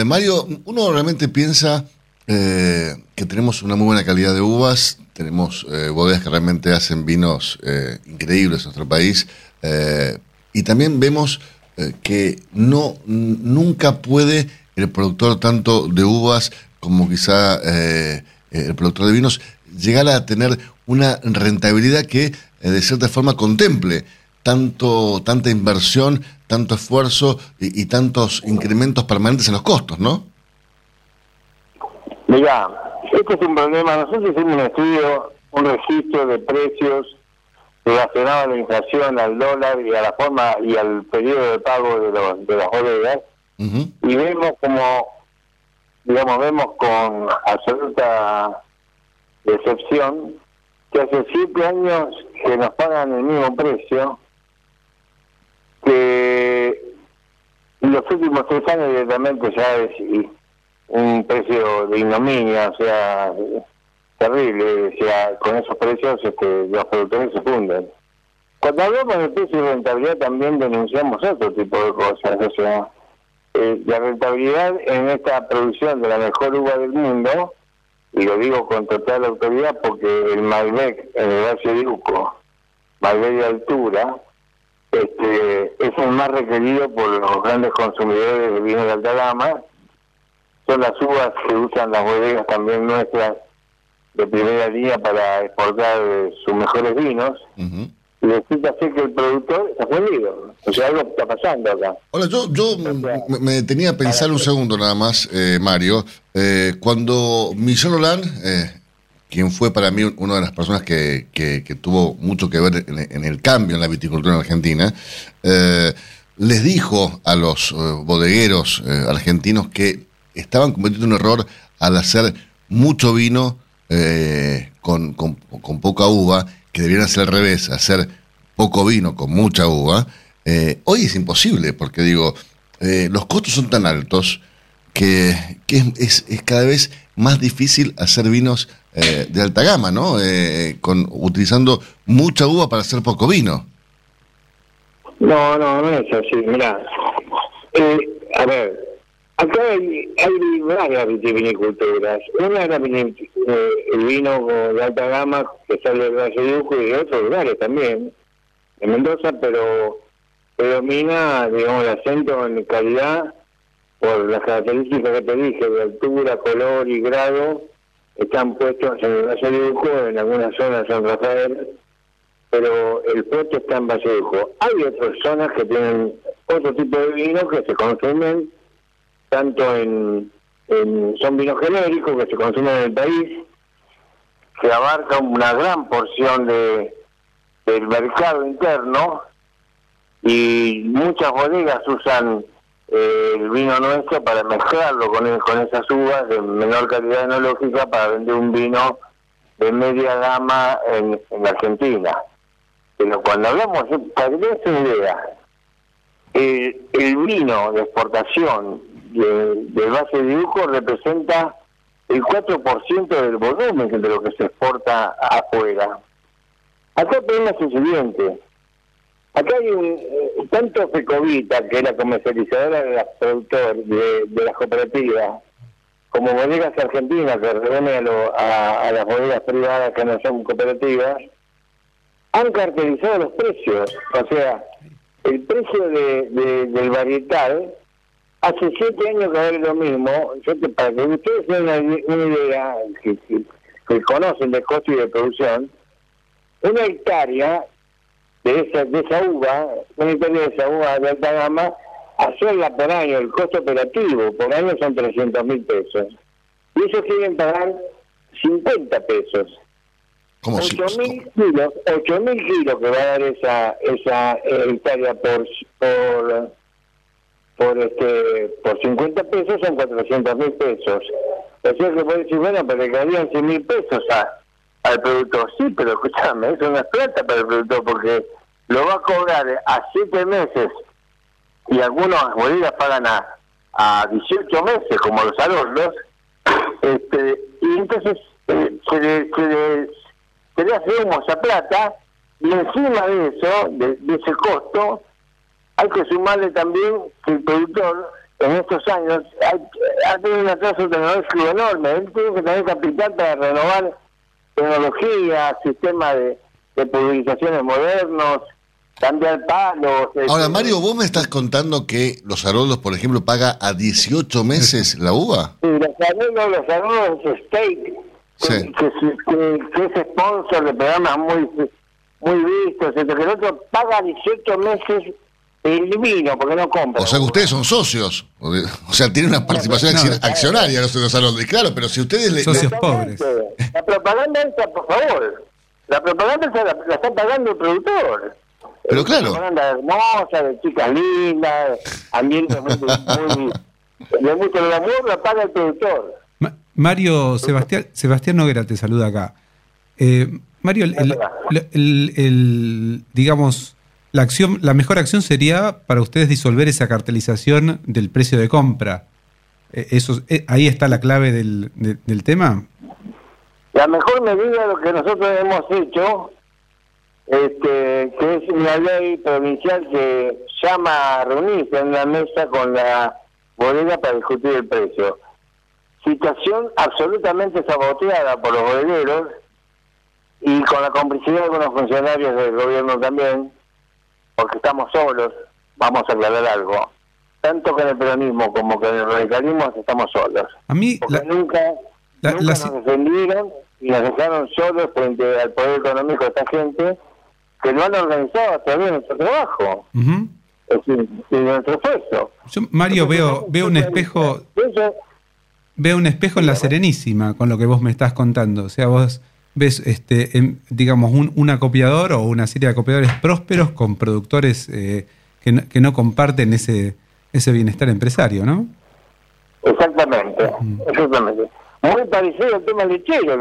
Mario, uno realmente piensa que tenemos una muy buena calidad de uvas, tenemos bodegas que realmente hacen vinos increíbles en nuestro país. y también vemos eh, que no nunca puede el productor tanto de uvas como quizá eh, el productor de vinos llegar a tener una rentabilidad que eh, de cierta forma contemple tanto tanta inversión, tanto esfuerzo y, y tantos incrementos permanentes en los costos, ¿no? Mira, este es un problema. Nosotros hicimos un estudio, un registro de precios relacionado a la inflación, al dólar y a la forma y al periodo de pago de, los, de las bodegas. Y vemos como, digamos, vemos con absoluta decepción que hace siete años que nos pagan el mismo precio, que los últimos tres años directamente ya es un precio de ignominia, o sea, terrible, o sea, con esos precios este, los productores se funden. Cuando hablamos de precio y rentabilidad también denunciamos otro tipo de cosas, o sea, eh, la rentabilidad en esta producción de la mejor uva del mundo, y lo digo con total autoridad porque el Malbec en el Valle de Uco, Malbec de altura, este, es el más requerido por los grandes consumidores de vino de alta gama. Son las uvas que usan las bodegas también nuestras de primera línea para exportar eh, sus mejores vinos. Y resulta ser que el productor está fundido. O sea, algo está pasando acá. Hola, yo, yo me, me detenía a pensar un segundo nada más, eh, Mario. Eh, cuando Michel Roland, eh, quien fue para mí una de las personas que, que- que tuvo mucho que ver en, en el cambio en la viticultura en Argentina, les dijo a los bodegueros argentinos que estaban cometiendo un error al hacer mucho vino eh, con, con- con poca uva, que debieran hacer al revés, hacer poco vino con mucha uva. Eh, hoy es imposible, porque digo, eh, los costos son tan altos que, que es, es- cada vez más difícil hacer vinos eh, de alta gama, ¿no? Con, utilizando mucha uva para hacer poco vino. No, no, no es así. Mira, eh, a ver, acá hay, varias vitiviniculturas. Una vini- eh, el vino de alta gama que sale del Valle y de otros lugares también, en Mendoza, pero predomina, digamos, el acento en calidad por las características que te dije, de altura, color y grado, están puestos en el Valle en algunas zonas de San Rafael, pero el puerto está en Vallejo. Hay otras zonas que tienen otro tipo de vino que se consumen, tanto en, son vinos genéricos que se consumen en el país, que abarca una gran porción de del mercado interno y muchas bodegas usan eh, el vino nuestro para mezclarlo con, el- con esas uvas de menor calidad enológica para vender un vino de media gama en, en Argentina. Pero cuando hablamos, para que una idea, el, el vino de exportación de, del Valle de Uco representa el 4% del volumen de lo que se exporta afuera. Acá el problema es el siguiente. Acá hay un, eh, tanto Fecovita, que es la comercializadora de las productores de, las cooperativas, como bodegas argentinas que revenden a, lo- a- las bodegas privadas que no son cooperativas, han caracterizado los precios. O sea, el precio de- del varietal hace siete años que vale lo mismo. Yo te, para que ustedes tengan una, idea, que, que- que conocen de costo y de producción, una hectárea de esa, de esa uva, una hectárea de esa uva de alta gama, hacerla por año, el costo operativo por año son 300 mil pesos. Y ellos quieren pagar 50 pesos. ¿Cómo 8 mil kilos, 8 mil kilos que va a dar esa, esa eh, hectárea por, por, por, este, por 50 pesos son 400 mil pesos. O sea que puede decir, bueno, pero le quedarían 100 mil pesos a, al productor. Sí, pero escúchame, eso no es plata para el productor porque lo va a cobrar a 7 meses y algunas bodegas pagan a, a 18 meses, como los alornos, este, y entonces eh, se, le, se, le, se le hace humo esa plata y encima de eso, de ese costo, hay que sumarle también que el productor en estos años ha, ha tenido un atraso tecnológico enorme. Él tiene que tener capital para renovar tecnología, sistema de, de pulverizaciones modernos, cambiar palos. Ahora, este, Mario, vos me estás contando que los Haroldos, por ejemplo, paga a 18 meses la uva. Sí, los saludos, los State, Sí. que, que, que- es sponsor de programas muy muy vistos, etc., que el otro paga 18 meses el vino porque no compra. O sea que ustedes son socios. O sea, tienen una participación No, acci- accionaria los, los Haroldos. Y claro, pero si ustedes le. Socios le- pobres. La propaganda esa, por favor. La propaganda esa la, la está pagando el productor. Pero Es claro. Propaganda hermosa, de chicas lindas, ambiente muy... muy de mucho el amor la paga el productor. Ma- Mario Sebastián, Sebastián Noguera te saluda acá. Eh, Mario, el, el- el- el- digamos, la acción, la mejor acción sería para ustedes disolver esa cartelización del precio de compra. Eh, eso, eh, ahí está la clave del, de- del tema. La mejor medida de lo que nosotros hemos hecho, este, que es una ley provincial que llama a reunirse en la mesa con la bodega para discutir el precio. Situación absolutamente saboteada por los bodegueros y con la complicidad de algunos funcionarios del gobierno también, porque estamos solos, vamos a aclarar algo. Tanto con el peronismo como con el radicalismo estamos solos. A mí, Porque nunca, la- nunca la- nos defendieron y nos dejaron solos frente al poder económico de esta gente que no han organizado todavía nuestro trabajo, Ujú. es decir, y nuestro esfuerzo. Yo, Mario, veo, veo un espejo, Eso, veo un espejo en la Serenísima con lo que vos me estás contando. O sea, vos ves, este, digamos, un, un acopiador o una serie de acopiadores prósperos con productores eh, que, no, que no comparten ese, ese bienestar empresario, ¿no? exactamente, exactamente. Muy parecido al tema lechero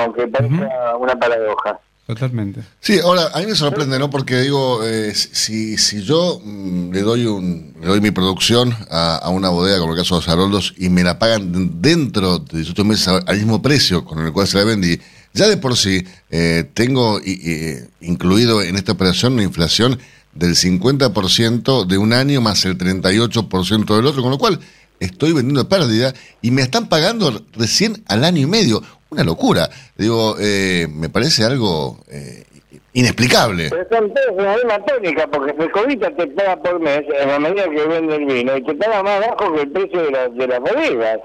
aunque parezca una paradoja. Totalmente. Sí, ahora, a mí me sorprende, ¿no? Porque digo, eh, si, si yo mm, le doy un le doy mi producción a, a una bodega, como el caso de los Haroldos, y me la pagan dentro de 18 meses al al mismo precio con el cual se la vendí, ya de por sí eh, tengo i- incluido en esta operación una inflación del 50% de un año más el 38% del otro, con lo cual estoy vendiendo pérdida y me están pagando recién al año y medio. Una locura. Digo, eh, me parece algo eh, inexplicable. Pero son todos de la misma tónica, porque Frescovita te paga por mes en la medida que vende el vino y te paga más bajo que el precio de, la- de las bodegas.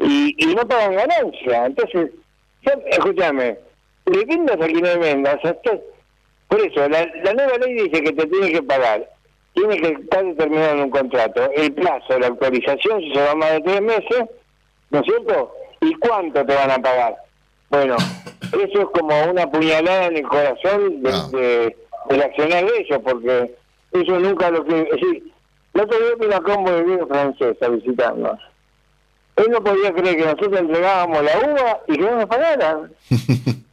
Y, no pagan ganancia. Entonces, escúchame, le vendas a quien le vendas. por eso, la, la nueva ley dice que te tiene que pagar. Tiene que estar determinado en un contrato. El plazo, la autorización, si se va más de tres meses, ¿no es cierto? ¿Y cuánto te van a pagar? Bueno, eso es como una puñalada en el corazón de, de- del accionar de ellos, porque ellos nunca lo que... Es decir, el otro día vino acá un bodeguero francés a visitarnos. Él no podía creer que nosotros entregábamos la uva y que no nos pagaran.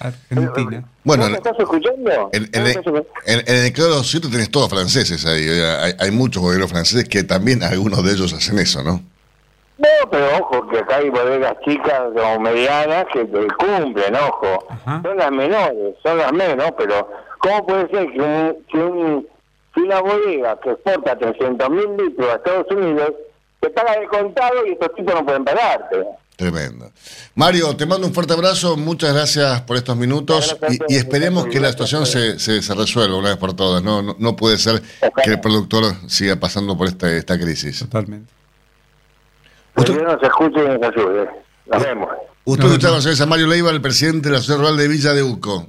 Argentina. Bueno, ¿No me estás escuchando? En, ¿No en en- en el Claro Cierto tenés todos franceses ahí. Hay, hay muchos bodegueros franceses que también algunos de ellos hacen eso, ¿no? No, pero ojo, que acá hay bodegas chicas o medianas que, que cumplen, ojo. Son las menores, son las menos, pero ¿cómo puede ser que, un, que, un- que una bodega que exporta 300 mil litros a Estados Unidos te paga de contado y estos tipos no pueden pagarte? Tremendo. Mario, te mando un fuerte abrazo. Muchas gracias por estos minutos y, y esperemos que la situación se, se, se resuelva una vez por todas. No, no, no puede ser que el productor siga pasando por esta, esta crisis. Totalmente. Que Dios nos escuche y nos ayude. Nos vemos. Usted escuchaba señores, a Mario Leiva, el presidente de la Asociación Rural de Villa de Uco.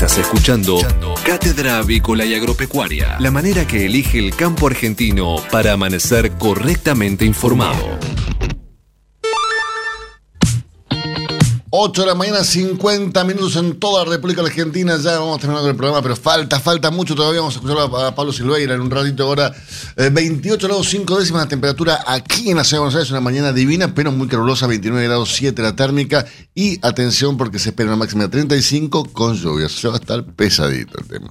Estás escuchando Cátedra Avícola y Agropecuaria, la manera que elige el campo argentino para amanecer correctamente informado. 8 de la mañana, 50 minutos en toda la República Argentina. Ya vamos terminando el programa, pero falta, falta mucho todavía. Vamos a escuchar a Pablo Silveira en un ratito ahora. Eh, 28 grados 5 décimas la temperatura aquí en la ciudad de Buenos Aires. Una mañana divina, pero muy calurosa. 29 grados 7 la térmica. Y atención, porque se espera una máxima de 35 con lluvias. Se va a estar pesadito el tema.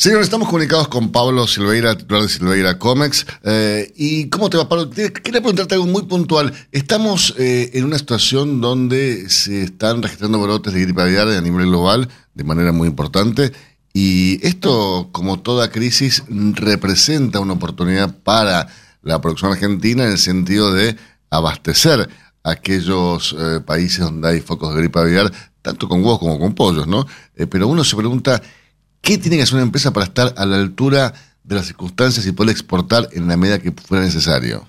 Señores, estamos comunicados con Pablo Silveira, titular de Silveira Comex. Eh, ¿Y cómo te va, Pablo? Quería preguntarte algo muy puntual. Estamos eh, en una situación donde se están registrando brotes de gripe aviar a nivel global de manera muy importante. Y esto, como toda crisis, representa una oportunidad para la producción argentina en el sentido de abastecer aquellos eh, países donde hay focos de gripe aviar, tanto con huevos como con pollos, ¿no? Pero uno se pregunta, ¿qué tiene que hacer una empresa para estar a la altura de las circunstancias y poder exportar en la medida que fuera necesario?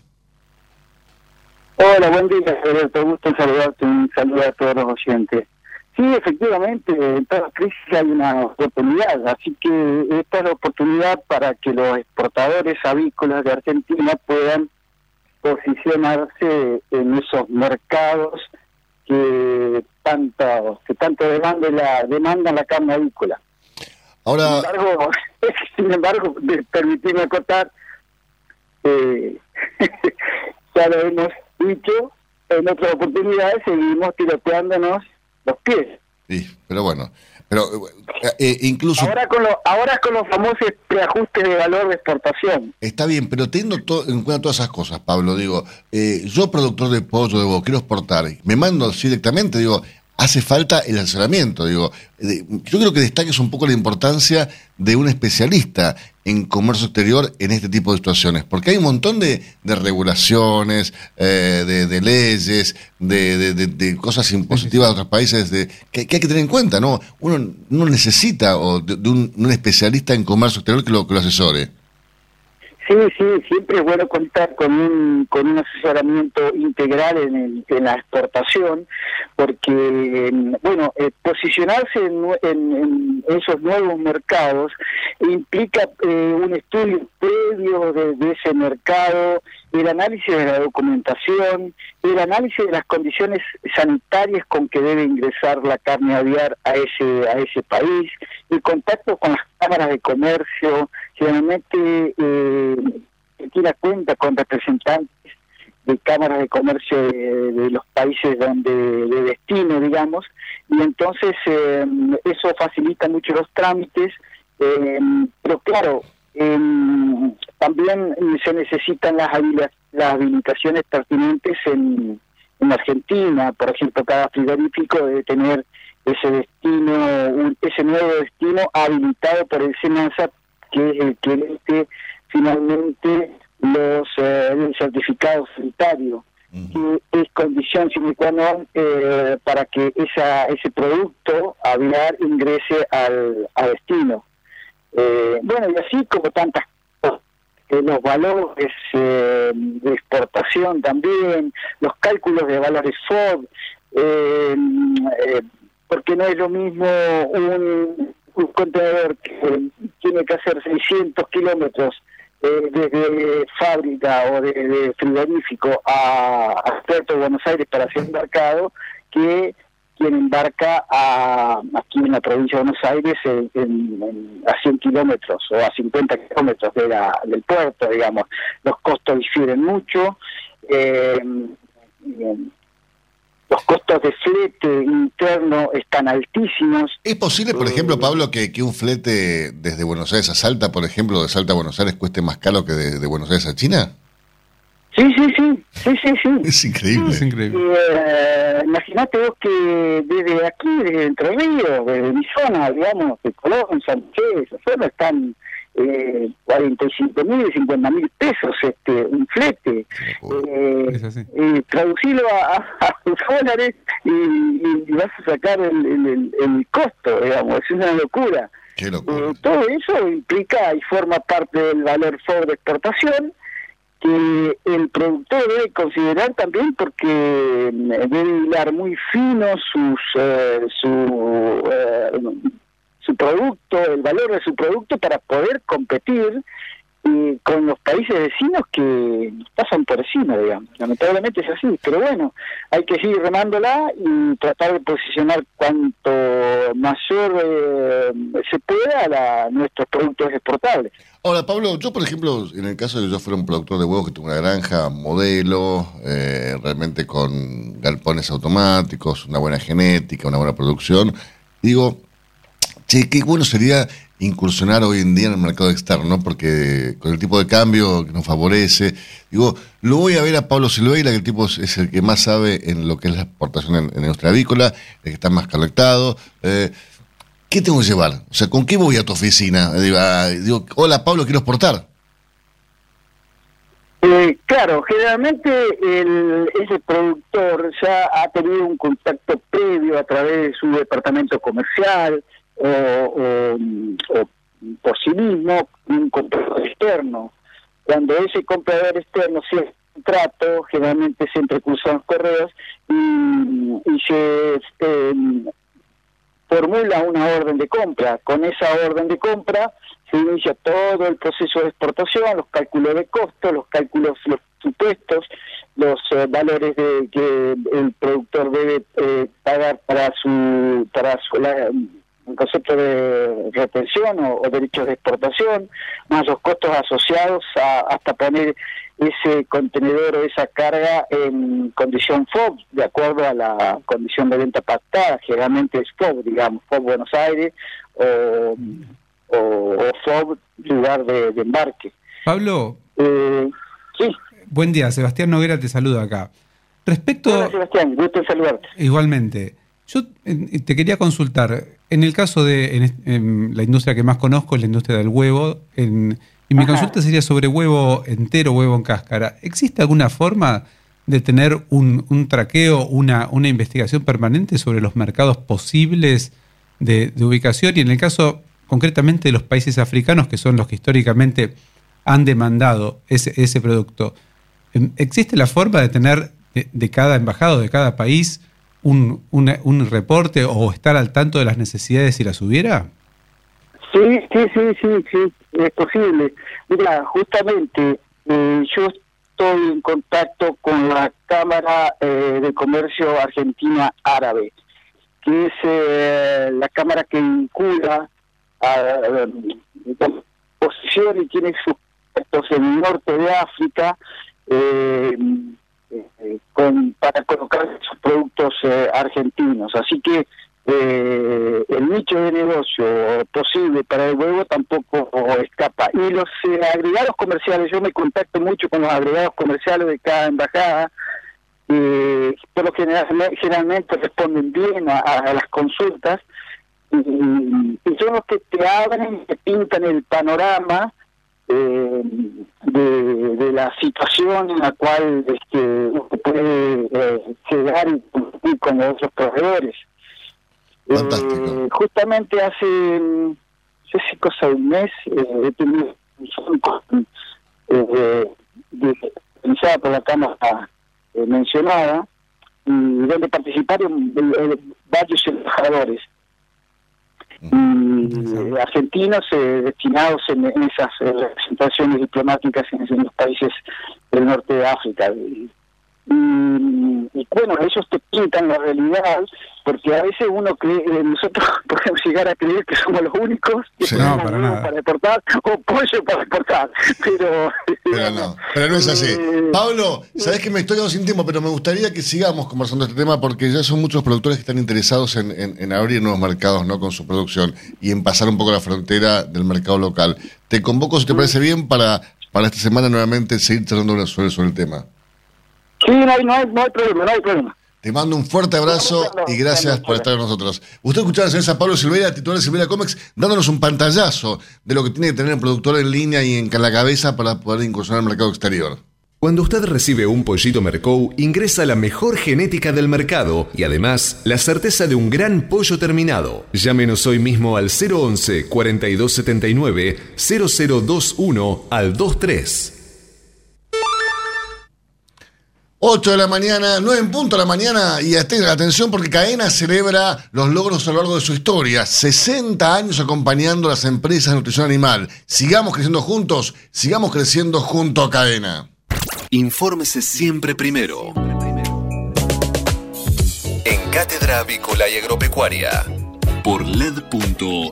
Hola, buen día, Alberto. Gusto saludarte. Un saludo a todos los oyentes. Sí, efectivamente, en toda crisis hay una oportunidad, así que esta es la oportunidad para que los exportadores avícolas de Argentina puedan posicionarse en esos mercados que tanto que tanto demanda la demandan la carne avícola. Ahora, Sin embargo, sin embargo, permitime acotar, eh, ya lo hemos dicho, en otras oportunidades seguimos tiroteándonos los pies. Sí, pero bueno, pero eh, eh, incluso Ahora con, lo, ahora con los famosos preajustes de valor de exportación. está bien, pero teniendo to- en cuenta todas esas cosas, Pablo, digo, eh, yo productor de pollo, de huevo, quiero exportar, me mando así directamente, digo, hace falta el asesoramiento, digo, yo creo que destaques un poco la importancia de un especialista en comercio exterior en este tipo de situaciones, porque hay un montón de, de regulaciones, eh, de, de leyes, de, cosas impositivas de otros países de, que, que hay que tener en cuenta, ¿no? Uno, uno necesita o de, de un, un especialista en comercio exterior que lo, que lo asesore. Sí, sí, siempre es bueno contar con un, con un asesoramiento integral en, el- en la exportación, porque, mm, bueno, eh, posicionarse en, en- en esos nuevos mercados implica eh, un estudio previo de, de ese mercado, el análisis de la documentación, el análisis de las condiciones sanitarias con que debe ingresar la carne aviar a ese, a ese país, el contacto con las cámaras de comercio, generalmente eh, Argentina cuenta con representantes de cámaras de comercio de, de los países donde de destino, digamos, y entonces eh, eso facilita mucho los trámites, eh, pero claro, eh, también se necesitan las, las habilitaciones pertinentes en, en Argentina, por ejemplo, cada frigorífico debe tener ese destino, ese nuevo destino habilitado por el SENASA, que el que emite finalmente los eh, el certificado sanitario, que es condición sine qua non eh, para que esa, ese producto aviar ingrese al, a destino. Eh, bueno, y así como tantas cosas, los valores eh, de exportación también, los cálculos de valores FOB, eh, eh, porque no es lo mismo un, un contenedor que tiene que hacer 600 kilómetros eh, desde fábrica o de, de frigorífico a, Puerto de Buenos Aires para ser embarcado que quien embarca a, aquí en la provincia de Buenos Aires en- a 100 kilómetros o a 50 kilómetros de la- del puerto, digamos. Los costos difieren mucho. eh, eh, los costos de flete interno están altísimos. ¿Es posible, por ejemplo, Pablo, que, que un flete desde Buenos Aires a Salta, por ejemplo, de Salta a Buenos Aires cueste más caro que de, de Buenos Aires a China? Sí, sí, sí, sí, sí, sí. Es increíble. Es increíble. Eh, Imagínate vos que desde aquí, desde Entre Ríos, desde mi zona, digamos, de Colón, Sánchez, esa zona están eh, 45 mil, 50 mil pesos este un flete. Eh, eh, traducirlo a, a- dólares y, y vas a sacar el, el- el- el costo, digamos, es una locura. Qué locura. Eh, todo eso implica y forma parte del valor for de exportación que el productor debe considerar también porque debe hilar muy fino sus, eh, su, eh, su producto, el valor de su producto para poder competir y con los países vecinos que pasan por encima, digamos. Lamentablemente es así, pero bueno, hay que seguir remándola y tratar de posicionar cuanto mayor eh, se pueda la, nuestros productos exportables. Ahora, Pablo, yo, por ejemplo, en el caso de que yo fuera un productor de huevos que tuvo una granja, modelo, eh, realmente con galpones automáticos, una buena genética, una buena producción, digo, che, qué bueno sería incursionar hoy en día en el mercado externo, porque con el tipo de cambio que nos favorece, digo, lo voy a ver a Pablo Silveira, que el tipo es, el que más sabe en lo que es la exportación en, en industria avícola, el que está más conectado. Eh, ¿Qué tengo que llevar? O sea, ¿con qué voy a tu oficina? Digo, digo, hola Pablo, quiero exportar. Eh, claro, generalmente el, ese productor ya ha tenido un contacto previo a través de su departamento comercial o, por sí mismo un comprador externo. Cuando ese comprador externo cierra un trato, generalmente se entrecruzan los correos y, y se eh, formula una orden de compra. Con esa orden de compra se inicia todo el proceso de exportación, los cálculos de costos, los cálculos, los supuestos, los eh, valores de, que el productor debe eh, pagar para su para su, la- un concepto de retención o, o derechos de exportación, más los costos asociados a, hasta poner ese contenedor o esa carga en condición FOB, de acuerdo a la condición de venta pactada, generalmente es FOB, digamos, FOB Buenos Aires o, o, o FOB lugar de, de embarque. Pablo, Eh, sí, buen día. Sebastián Noguera te saluda acá. Respecto. hola Sebastián, gusto en saludarte. Igualmente. Yo eh, te quería consultar, en el caso de en, est- en la industria que más conozco es la industria del huevo, en- y mi Ajá. consulta sería sobre huevo entero, huevo en cáscara. ¿Existe alguna forma de tener un, un traqueo, una, una investigación permanente sobre los mercados posibles de, de ubicación? Y en el caso concretamente de los países africanos, que son los que históricamente han demandado ese, ese producto, ¿Existe la forma de tener de, de cada embajado, de cada país, un, un reporte o estar al tanto de las necesidades si las hubiera? Sí, sí, sí, sí, sí, es posible. Mira, justamente eh, yo estoy en contacto con la Cámara eh, de Comercio Argentina Árabe, que es eh, la cámara que vincula a eh, posición y tiene sus contactos en el norte de África eh, con, para colocar sus productos eh, argentinos. Así que eh, el nicho de negocio posible para el huevo tampoco escapa. Y los eh, agregados comerciales, yo me contacto mucho con los agregados comerciales de cada embajada, por lo general, generalmente responden bien a, las consultas y, y son los que te abren, te pintan el panorama eh, de, de la situación en la cual este, uno puede eh, llegar y cumplir con los otros proveedores. Eh, justamente hace, no sé si cosa de un mes, eh, he tenido un con, eh, de- organizada por la Cámara eh, mencionada, y donde participaron eh, eh, varios embajadores y argentinos eh, destinados en, en esas eh, representaciones diplomáticas en, en los países del norte de África. Y, y- y bueno, ellos te pintan la realidad, porque a veces uno cree, eh, nosotros podemos llegar a creer que somos los únicos que Sí. No, para nada. para exportar o pollo para exportar, pero... Pero no, pero no es así. Eh, Pablo, sabes que me estoy quedando sin tiempo, pero me gustaría que sigamos conversando este tema porque ya son muchos productores que están interesados en, en- en abrir nuevos mercados ¿no? con su producción y en pasar un poco la frontera del mercado local. Te convoco, si te parece bien, para, para esta semana nuevamente seguir charlando sobre, sobre el tema. Sí, no hay, no, hay, no hay problema, no hay problema. Te mando un fuerte abrazo y gracias por estar con nosotros. Usted escuchaba al señor San Pablo Silveira, titular de Silveira Comics, dándonos un pantallazo de lo que tiene que tener el productor en línea y en la cabeza para poder incursionar al mercado exterior. Cuando usted recibe un pollito Mercou, ingresa la mejor genética del mercado y además la certeza de un gran pollo terminado. Llámenos hoy mismo al 011 4279 0021 al 23. 8 de la mañana, 9 en punto de la mañana y atención porque Cadena celebra los logros a lo largo de su historia. 60 años acompañando a las empresas de nutrición animal. Sigamos creciendo juntos, sigamos creciendo junto a Cadena. Infórmese siempre primero. En Cátedra Avícola y Agropecuaria. Por LED.fm.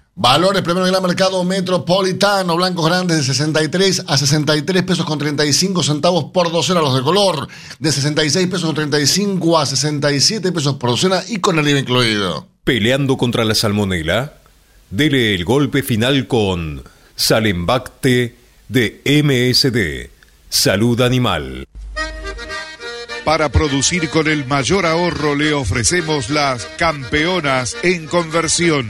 Valores primero en el mercado metropolitano, blancos grandes de 63 a 63 pesos con 35 centavos por docena, los de color de 66 pesos con 35 a 67 pesos por docena y con el IVA incluido. Peleando contra la salmonela, dele el golpe final con Salembacte de MSD, Salud Animal. Para producir con el mayor ahorro le ofrecemos las campeonas en conversión.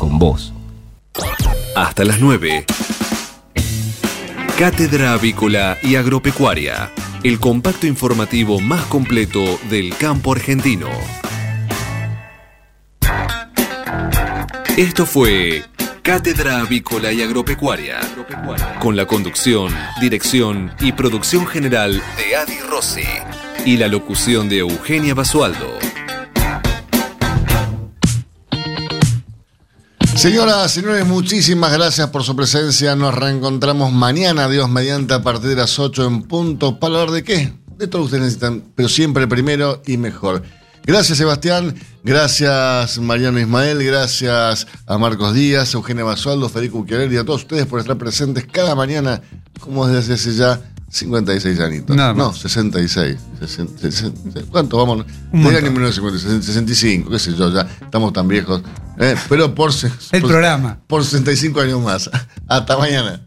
con. Hasta las 9. Cátedra Avícola y Agropecuaria. El compacto informativo más completo del campo argentino. Esto fue Cátedra Avícola y Agropecuaria. Con la conducción, dirección y producción general de Adi Rossi. Y la locución de Eugenia Basualdo. Señoras, señores, muchísimas gracias por su presencia. Nos reencontramos mañana, Dios mediante, a partir de las 8 en punto. ¿Para hablar de qué? De todo lo que ustedes necesitan, pero siempre primero y mejor. Gracias, Sebastián. Gracias, Mariano Ismael. Gracias a Marcos Díaz, Eugenia Basualdo, Federico Uquiarel y a todos ustedes por estar presentes cada mañana, como desde hace ya 56 añitos. Nada no, más. 66. 60, 60, ¿Cuánto vamos? Del año montón. 1950, 65, qué sé yo, ya estamos tan viejos. Eh, pero por, El por- programa. Por 65 años más. Hasta mañana.